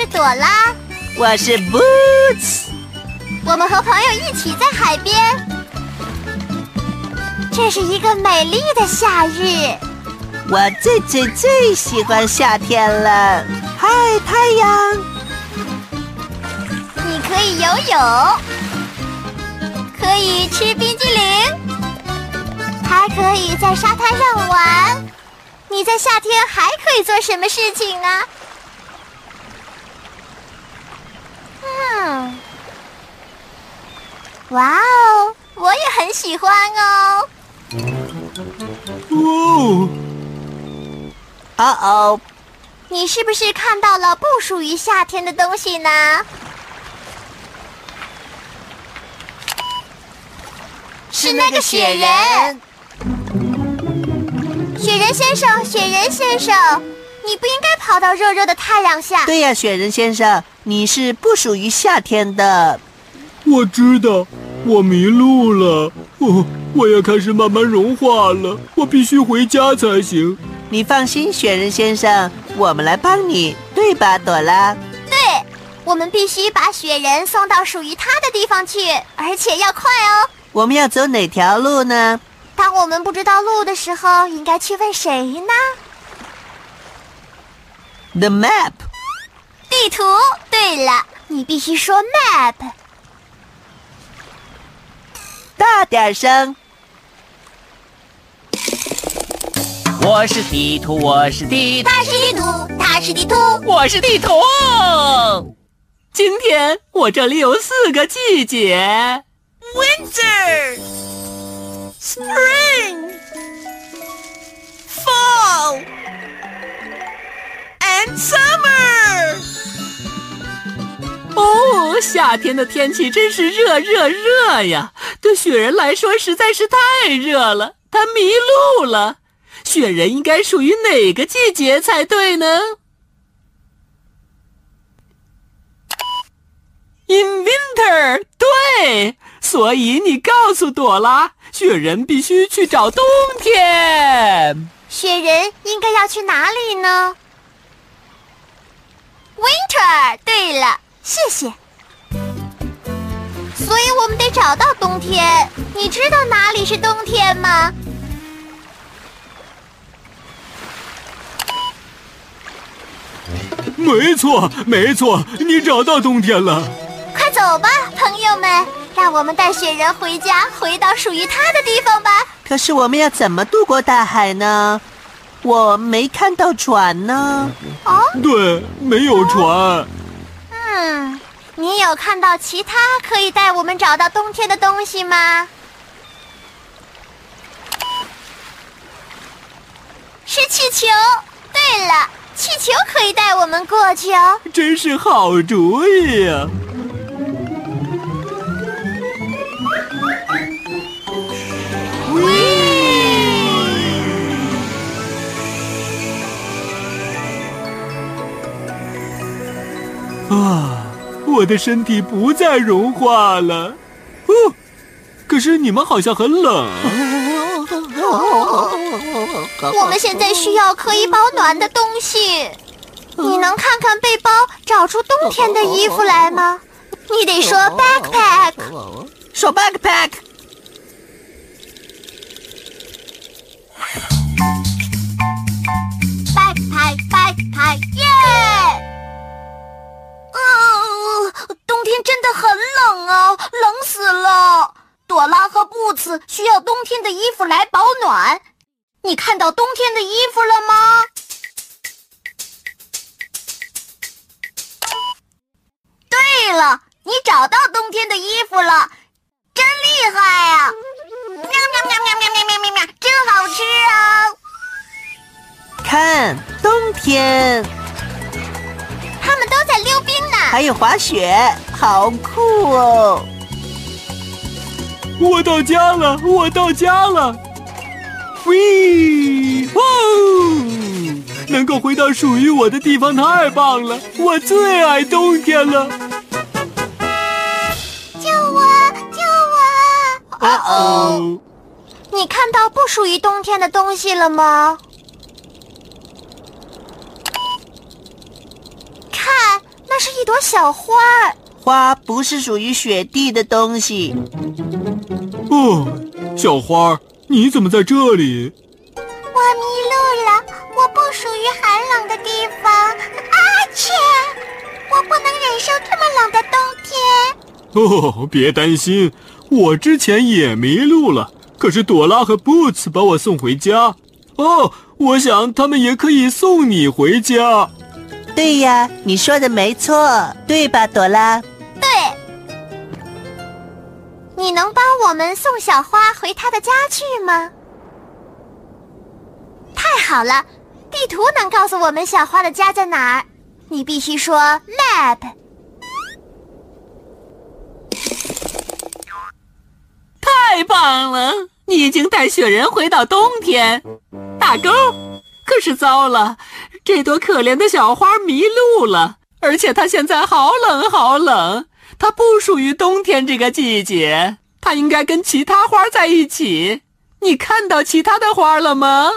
是朵拉。我是 Boots，我们和朋友一起在海边。这是一个美丽的夏日。我最最最喜欢夏天了。嗨，太阳！你可以游泳，可以吃冰激凌，还可以在沙滩上玩。你在夏天还可以做什么事情呢？嗯，哇哦，我也很喜欢哦。哦，哦哦，你是不是看到了不属于夏天的东西呢？是那个雪人。雪人先生，雪人先生，你不应该跑到热热的太阳下。对呀，雪人先生，你是不属于夏天的。我知道，我迷路了。哦，我要开始慢慢融化了，我必须回家才行。你放心，雪人先生，我们来帮你，对吧，朵拉？对，我们必须把雪人送到属于他的地方去，而且要快哦。我们要走哪条路呢？当我们不知道路的时候，应该去问谁呢？The map。地图。对了，你必须说 map。大点声。我是地图，我是地图，它是地图，他是地图。我是地图。今天我这里有四个季节：Winter、Spring、Fall and Summer。哦，夏天的天气真是热热热呀！对雪人来说实在是太热了，他迷路了。雪人应该属于哪个季节才对呢？In winter，对，所以你告诉朵拉，雪人必须去找冬天。雪人应该要去哪里呢？Winter。对了，谢谢。所以我们得找到冬天。你知道哪里是冬天吗？没错，没错，你找到冬天了。快走吧，朋友们，让我们带雪人回家，回到属于他的地方吧。可是我们要怎么渡过大海呢？我没看到船呢。哦，对，没有船。嗯，你有看到其他可以带我们找到冬天的东西吗？是气球。对了，气球可以带我们过去哦。真是好主意呀、我的身体不再融化了。哦，可是你们好像很冷。我们现在需要可以保暖的东西。你能看看背包，找出冬天的衣服来吗？你得说 backpack。说 backpack。backpack backpack 耶！啊，冬天真的很冷啊，冷死了。朵拉和布茨需要冬天的衣服来保暖。你看到冬天的衣服了吗？对了，你找到冬天的衣服了，真厉害呀！喵喵喵喵喵喵喵喵喵，真好吃啊！看，冬天溜冰呢。还有滑雪，好酷哦！我到家了，我到家了！喂，哇！能够回到属于我的地方太棒了，我最爱冬天了。救我！救我！哦哦，你看到不属于冬天的东西了吗？看，那是一朵小花。花不是属于雪地的东西。哦，小花儿，你怎么在这里？我迷路了，我不属于寒冷的地方。啊切！我不能忍受这么冷的冬天。哦，别担心，我之前也迷路了，可是朵拉和 Boots 把我送回家。哦，我想他们也可以送你回家。对呀，你说的没错，对吧，朵拉？对，你能帮我们送小花回她的家去吗？太好了，地图能告诉我们小花的家在哪儿。你必须说 map。太棒了！你已经带雪人回到冬天，打勾。可是糟了，这朵可怜的小花迷路了，而且它现在好冷好冷，它不属于冬天这个季节，它应该跟其他花在一起。你看到其他的花了吗？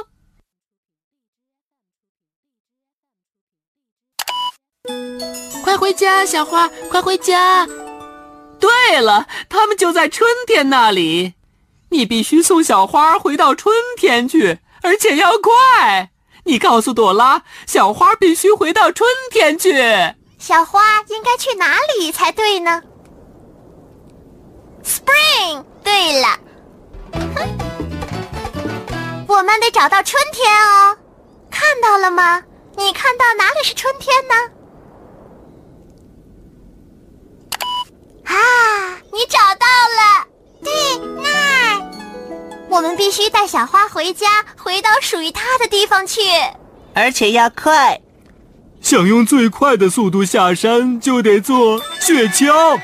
快回家，小花，快回家！对了，它们就在春天那里。你必须送小花回到春天去，而且要快。你告诉朵拉，小花必须回到春天去。小花应该去哪里才对呢？Spring。对了，我们得找到春天哦。看到了吗？你看到哪里是春天呢？必须带小花回家，回到属于它的地方去。而且要快。想用最快的速度下山，就得坐雪橇。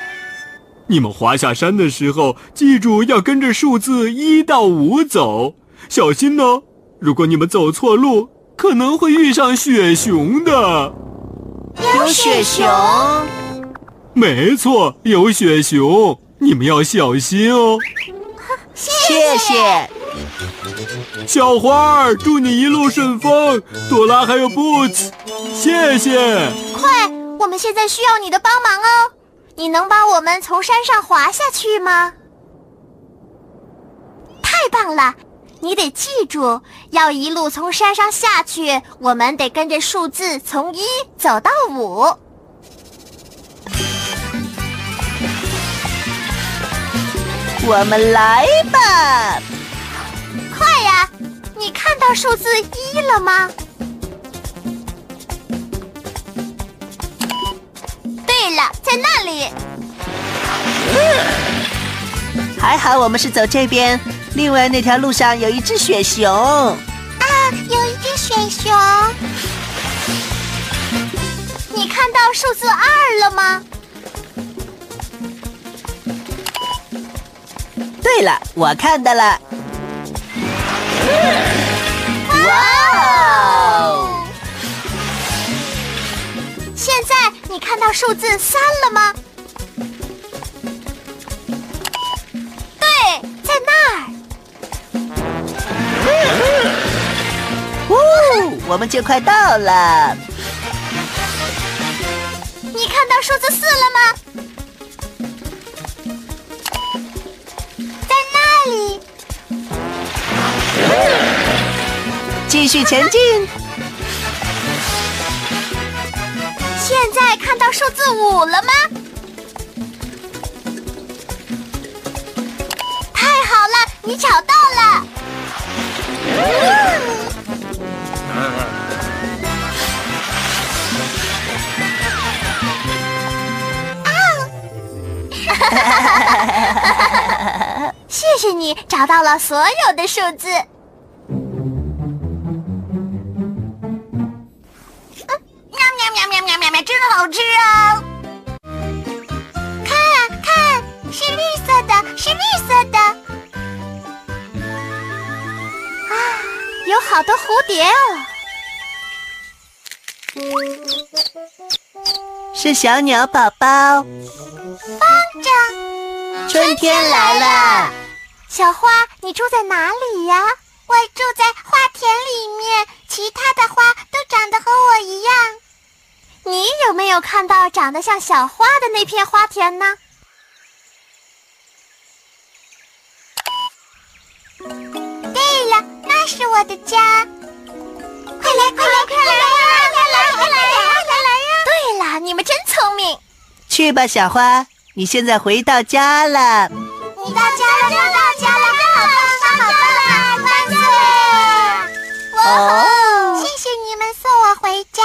你们滑下山的时候，记住要跟着数字一到五走，小心哦！如果你们走错路，可能会遇上雪熊的。有雪熊，没错，有雪熊，你们要小心哦。谢谢。小花儿，祝你一路顺风。朵拉还有 Boots，谢谢。快，我们现在需要你的帮忙哦！你能帮我们从山上滑下去吗？太棒了！你得记住，要一路从山上下去，我们得跟着数字从一走到五。我们来吧。快呀！你看到数字一了吗？对了，在那里。还好我们是走这边，另外那条路上有一只雪熊。啊，有一只雪熊。你看到数字二了吗？对了，我看到了。哇哦！现在你看到数字三了吗？对，在那儿。呜，我们就快到了。你看到数字四了吗？继续前进。现在看到数字五了吗？太好了，你找到了！啊！谢谢你找到了所有的数字。是小鸟宝宝。风筝，春天来了。小花，你住在哪里呀？我住在花田里面，其他的花都长得和我一样。你有没有看到长得像小花的那片花田呢？对了，那是我的家。快来，快来，快来呀，快来，快来！你们真聪明。去吧，小花，你现在回到家了。你到家了，又到家了，好棒，好棒，万岁！哦，谢谢你们送我回家。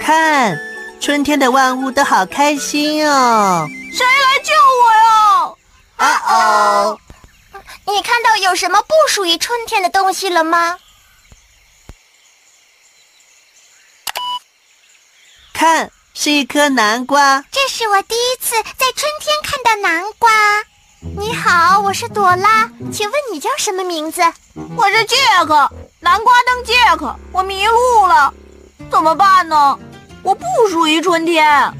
看，春天的万物都好开心哦！谁来救我呀？啊哦！你看到有什么不属于春天的东西了吗？看，是一颗南瓜。这是我第一次在春天看到南瓜。你好，我是朵拉，请问你叫什么名字？我是杰克，南瓜灯杰克。我迷路了，怎么办呢？我不属于春天，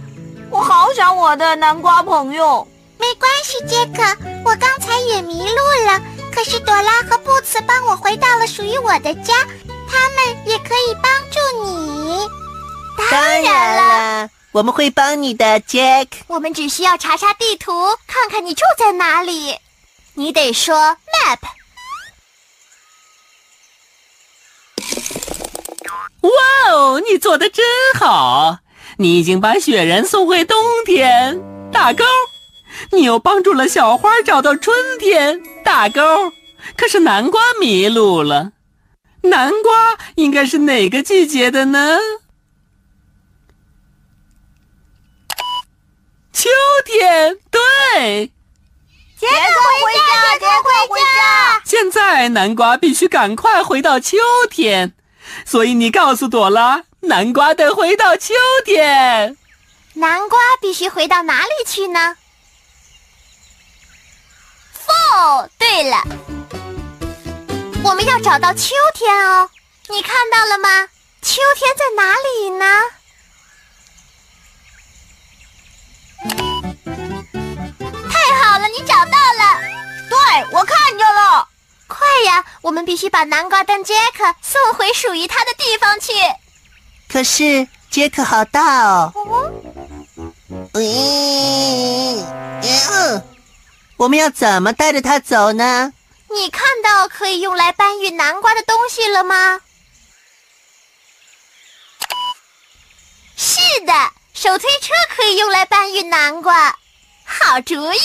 我好想我的南瓜朋友。没关系，杰克，我刚才也迷路了，可是朵拉和布茨帮我回到了属于我的家，他们也可以帮助你。当然了，我们会帮你的，杰克。我们只需要查查地图，看看你住在哪里。你得说 map。哇哦，你做的真好！你已经把雪人送回冬天，打勾。你又帮助了小花找到春天，打勾。可是南瓜迷路了，南瓜应该是哪个季节的呢？秋天，对。杰克回家，杰克回家。现在南瓜必须赶快回到秋天，所以你告诉朵拉，南瓜得回到秋天。南瓜必须回到哪里去呢？Fall。对了，我们要找到秋天哦。你看到了吗？秋天在哪里呢？太好了，你找到了！对，我看见了。快呀，我们必须把南瓜灯杰克送回属于他的地方去。可是杰克好大哦。嗯，我们要怎么带着它走呢？你看到可以用来搬运南瓜的东西了吗？是的，手推车可以用来搬运南瓜。好主意！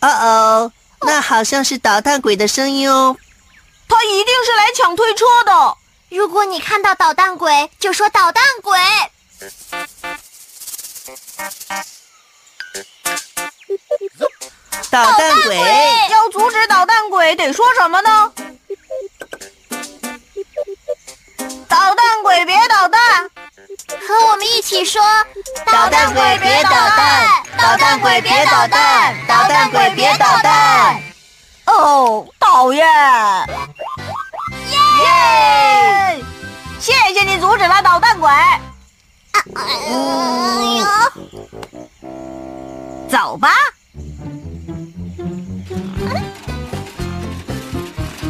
哦哦，那好像是捣蛋鬼的声音哦。他一定是来抢推车的。如果你看到捣蛋鬼，就说捣蛋鬼。捣蛋鬼要阻止捣蛋鬼，得说什么呢？捣蛋鬼别捣蛋，和我们一起说：捣蛋鬼别捣蛋，捣蛋鬼别捣蛋，捣蛋鬼别捣蛋。哦，讨厌！耶！阻止了捣蛋鬼。哎呦，走吧，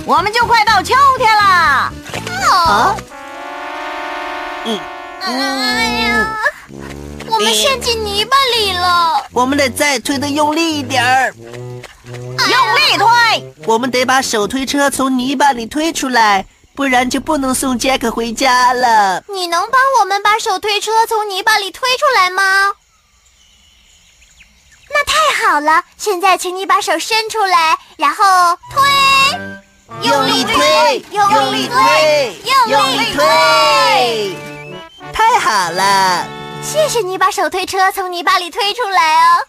我们就快到秋天啦。啊？哎呀，我们陷进泥巴里了。我们得再推的用力一点儿。用力推，我们得把手推车从泥巴里推出来，不然就不能送杰克回家了。你能帮我们把手推车从泥巴里推出来吗？那太好了！现在请你把手伸出来，然后推，用力推，用力推，用力推，太好了！谢谢你把手推车从泥巴里推出来哦。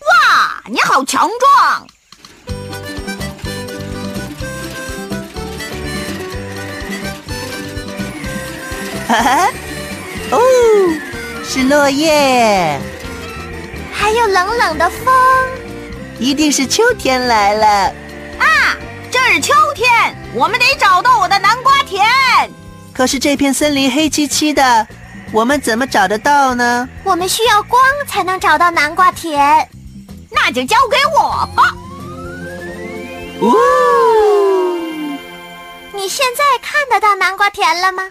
哇，你好强壮！哦，是落叶，还有冷冷的风，一定是秋天来了啊！这是秋天，我们得找到我的南瓜田。可是这片森林黑漆漆的，我们怎么找得到呢？我们需要光才能找到南瓜田，那就交给我吧。呜！你现在看得到南瓜田了吗？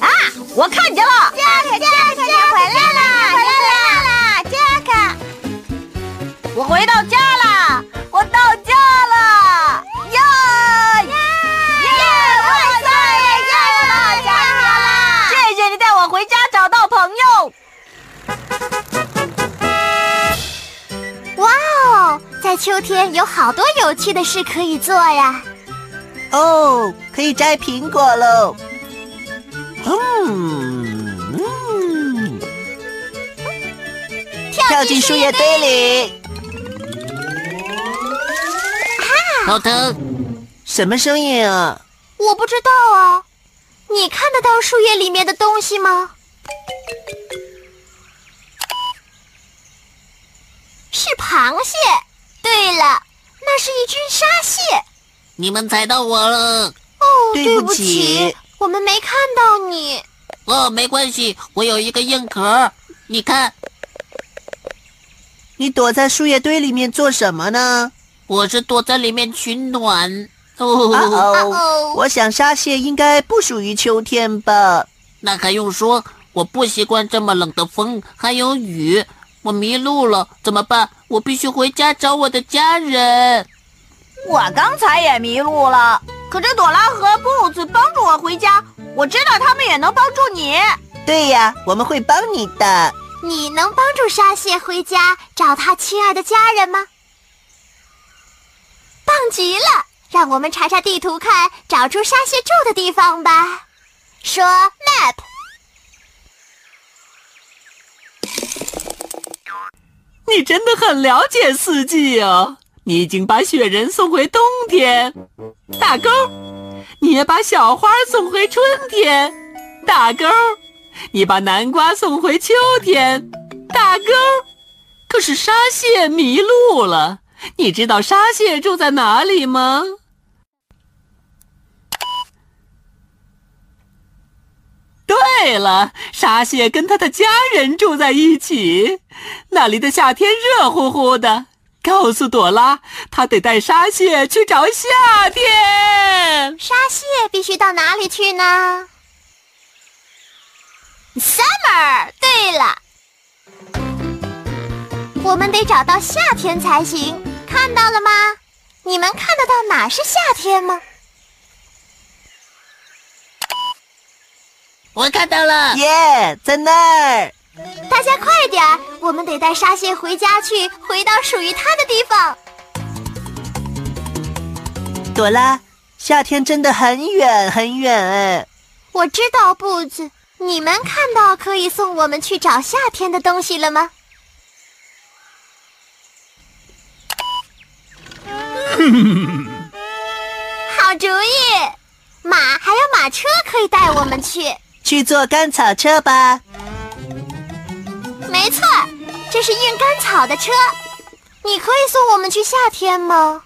啊！我看见了，杰克，杰克，你回来啦，回来啦，杰克！我回到家啦，我到家了，耶！耶！万岁！耶！到家了！谢谢你带我回家找到朋友。哇哦，在秋天有好多有趣的事可以做呀！哦，可以摘苹果喽！嗯嗯，跳进树叶堆里。好疼！什么声音啊？我不知道啊。你看得到树叶里面的东西吗？是螃蟹。对了，那是一只沙蟹。你们踩到我了！哦，对不起，我们没看到你。哦，没关系，我有一个硬壳。你看，你躲在树叶堆里面做什么呢？我是躲在里面取暖。哦哦，我想沙蟹应该不属于秋天吧？那还用说？我不习惯这么冷的风，还有雨。我迷路了，怎么办？我必须回家找我的家人。我刚才也迷路了，可这朵拉和布子帮助我回家。我知道他们也能帮助你。对呀，我们会帮你的。你能帮助沙蟹回家找他亲爱的家人吗？棒极了！让我们查查地图，看找出沙蟹住的地方吧。说 map。你真的很了解四季哦。你已经把雪人送回冬天，打勾；你把小花送回春天，打勾；你把南瓜送回秋天，打勾。可是沙蟹迷路了，你知道沙蟹住在哪里吗？对了，沙蟹跟他的家人住在一起，那里的夏天热乎乎的。告诉朵拉，她得带沙蟹去找夏天。沙蟹必须到哪里去呢？Summer。对了，我们得找到夏天才行。看到了吗？你们看得到哪是夏天吗？我看到了，耶，在那儿。大家快点儿，我们得带沙蟹回家去，回到属于它的地方。朵拉，夏天真的很远很远哎。我知道，布子，你们看到可以送我们去找夏天的东西了吗？好主意，马还有马车可以带我们去。去坐甘草车吧。没错，这是运甘草的车。你可以送我们去夏天吗？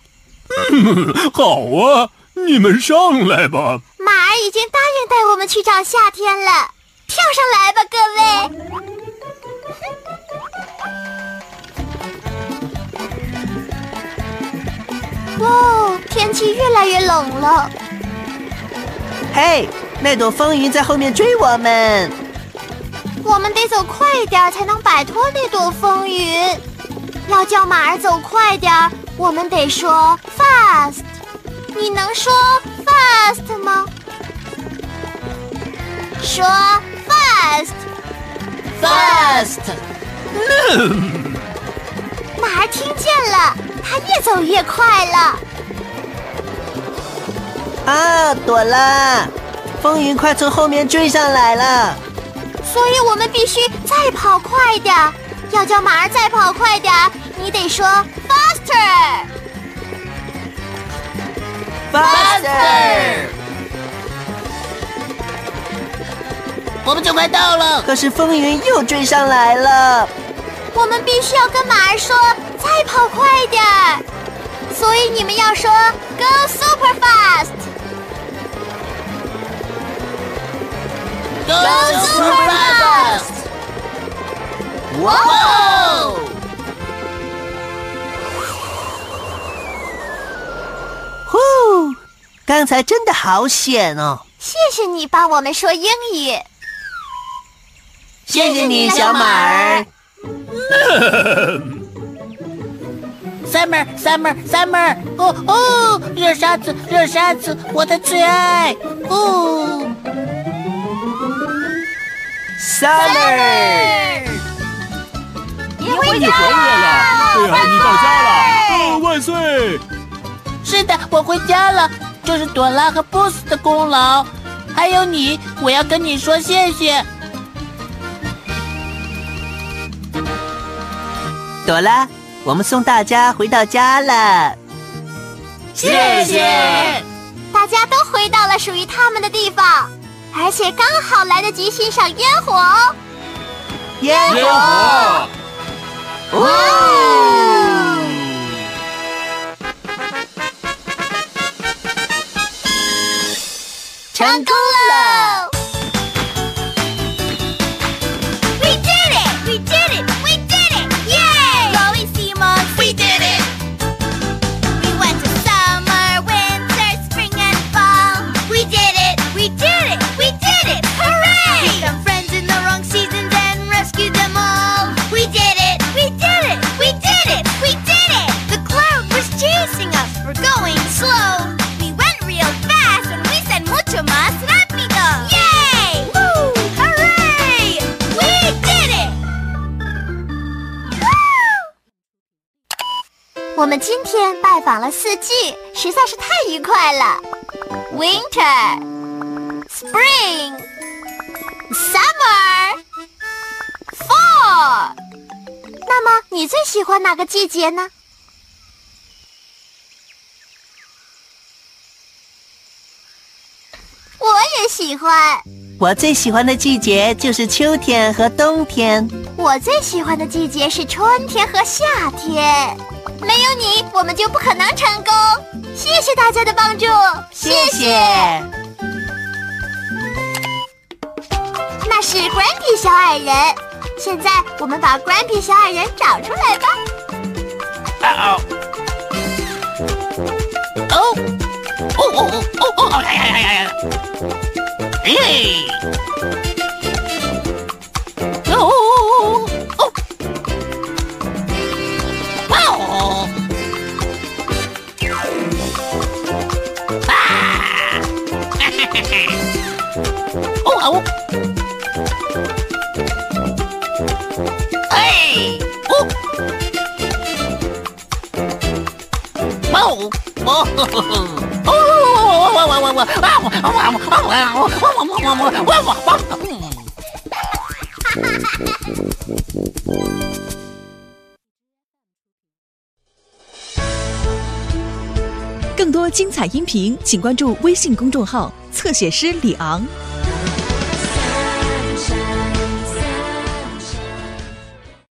嗯 好啊，你们上来吧。马儿已经答应带我们去找夏天了，跳上来吧，各位。哦，天气越来越冷了。嘿，那朵风云在后面追我们。我们得走快点才能摆脱那朵风云。要叫马儿走快点我们得说 fast。你能说 fast 吗？说 fast。Fast，马儿听见了，它越走越快了。啊，朵拉，风云快从后面追上来了。所以我们必须再跑快点儿。要叫马儿再跑快点儿，你得说 faster。Faster！我们就快到了。可是风云又追上来了。我们必须要跟马儿说再跑快点儿，所以你们要说 go super fast。Go super fast！哇哦！呼，刚才真的好险哦！谢谢你帮我们说英语。谢谢你，小马儿。Summer Summer Summer！哦哦，热沙子热沙子，我的最爱！哦 Summer，你回你回来了！对啊，你到家了！哦，万岁！是的，我回家了，这是朵拉和波斯的功劳，还有你，我要跟你说谢谢。朵拉，我们送大家回到家了。谢谢。大家都回到了属于他们的地方，而且刚好来得及欣赏烟火哦。烟烟火！哇！哦！成功了访了四季，实在是太愉快了。Winter, Spring, Summer, Fall。那么你最喜欢哪个季节呢？我也喜欢。我最喜欢的季节就是秋天和冬天。我最喜欢的季节是春天和夏天。没有你，我们就不可能成功。谢谢大家的帮助，谢谢。那是 Grumpy 小矮人。现在我们把 Grumpy 小矮人找出来吧。哦哦哦哦哦哦！哎呀呀呀呀！哎！音频，请关注微信公众号“侧写师李昂”。